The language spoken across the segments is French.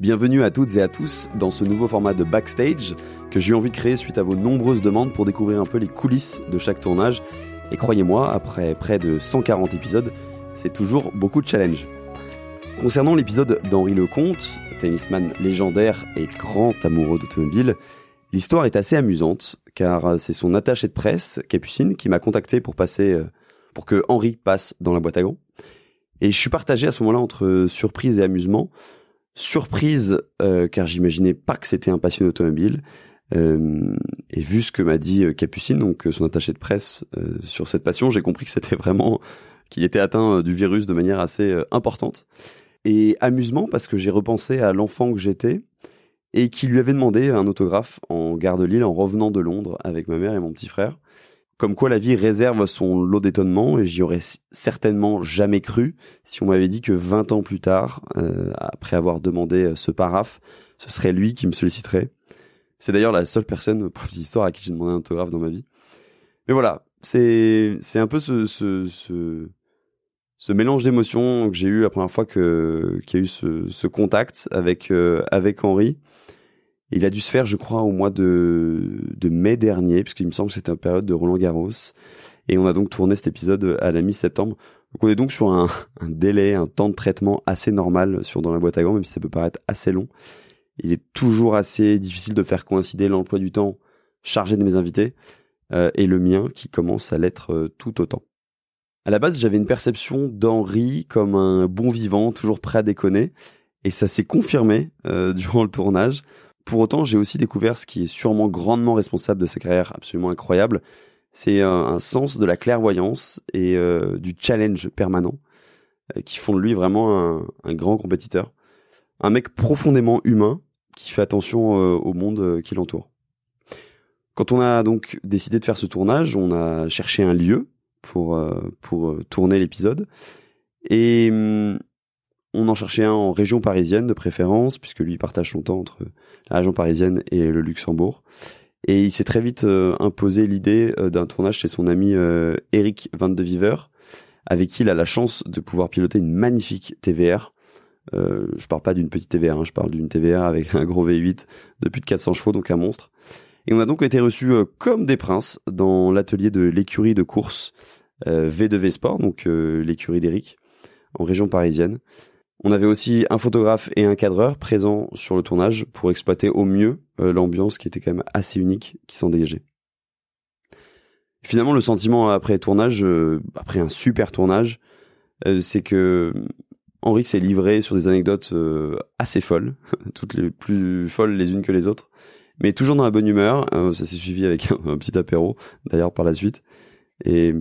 Bienvenue à toutes et à tous dans ce nouveau format de backstage que j'ai eu envie de créer suite à vos nombreuses demandes pour découvrir un peu les coulisses de chaque tournage. Et croyez-moi, après près de 140 épisodes, c'est toujours beaucoup de challenge. Concernant l'épisode d'Henri Lecomte, tennisman légendaire et grand amoureux d'automobile, l'histoire est assez amusante car c'est son attaché de presse, Capucine, qui m'a contacté pour passer, euh, pour que Henri passe dans la boîte à gants. Et je suis partagé à ce moment-là entre surprise et amusement. Surprise, euh, car j'imaginais pas que c'était un passionné automobile. Euh, et vu ce que m'a dit euh, Capucine, donc son attaché de presse, sur cette passion, j'ai compris que c'était vraiment qu'il était atteint du virus de manière assez importante. Et amusement parce que j'ai repensé à l'enfant que j'étais et qui lui avait demandé un autographe en gare de Lille en revenant de Londres avec ma mère et mon petit frère. Comme quoi la vie réserve son lot d'étonnement et j'y aurais certainement jamais cru si on m'avait dit que 20 ans plus tard, euh, après avoir demandé euh, ce paraphe, ce serait lui qui me solliciterait. C'est d'ailleurs la seule personne, pour cette histoire, à qui j'ai demandé un autographe dans ma vie. Mais voilà, c'est c'est un peu ce ce, ce, ce mélange d'émotions que j'ai eu la première fois que qu'il y a eu ce, ce contact avec euh, avec Henri il a dû se faire, je crois, au mois de, mai dernier, puisqu'il me semble que c'était une période de Roland Garros. Et on a donc tourné cet épisode à la mi-septembre. Donc on est donc sur un, délai, un temps de traitement assez normal sur dans la boîte à gants, même si ça peut paraître assez long. Il est toujours assez difficile de faire coïncider l'emploi du temps chargé de mes invités euh, et le mien qui commence à l'être euh, tout autant. À la base, j'avais une perception d'Henri comme un bon vivant, toujours prêt à déconner, et ça s'est confirmé euh, durant le tournage. Pour autant, j'ai aussi découvert ce qui est sûrement grandement responsable de sa carrière absolument incroyable. C'est un, sens de la clairvoyance et euh, du challenge permanent euh, qui font de lui vraiment un, grand compétiteur. Un mec profondément humain qui fait attention euh, au monde qui l'entoure. Quand on a donc décidé de faire ce tournage, on a cherché un lieu pour, pour tourner l'épisode. Et hum, on en cherchait un en région parisienne de préférence, puisque lui partage son temps entre la région parisienne et le Luxembourg. Et il s'est très vite euh, imposé l'idée euh, d'un tournage chez son ami euh, Eric Van de Viver, avec qui il a la chance de pouvoir piloter une magnifique TVR. Je parle pas d'une petite TVR, hein, je parle d'une TVR avec un gros V8 de plus de 400 chevaux, donc un monstre. Et on a donc été reçus comme des princes dans l'atelier de l'écurie de course V2V Sport, donc l'écurie d'Eric, en région parisienne. On avait aussi un photographe et un cadreur présents sur le tournage pour exploiter au mieux euh, l'ambiance qui était quand même assez unique qui s'en dégageait. Finalement, le sentiment après tournage, euh, après un super tournage, euh, c'est que Henri s'est livré sur des anecdotes assez folles, toutes les plus folles les unes que les autres, mais toujours dans la bonne humeur. ça s'est suivi avec un, petit apéro, d'ailleurs par la suite. Et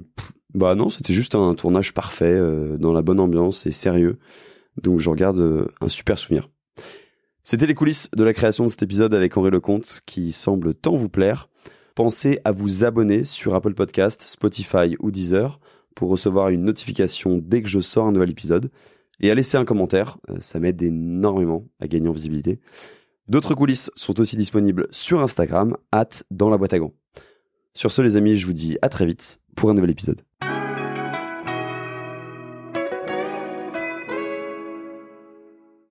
bah non, c'était juste un tournage parfait, dans la bonne ambiance et sérieux. Donc je regarde euh, un super souvenir. C'était les coulisses de la création de cet épisode avec Henri Lecomte qui semble tant vous plaire. Pensez à vous abonner sur Apple Podcast, Spotify ou Deezer pour recevoir une notification dès que je sors un nouvel épisode. Et à laisser un commentaire, euh, ça m'aide énormément à gagner en visibilité. D'autres coulisses sont aussi disponibles sur Instagram, at dans la boîte à gants. Sur ce les amis, je vous dis à très vite pour un nouvel épisode.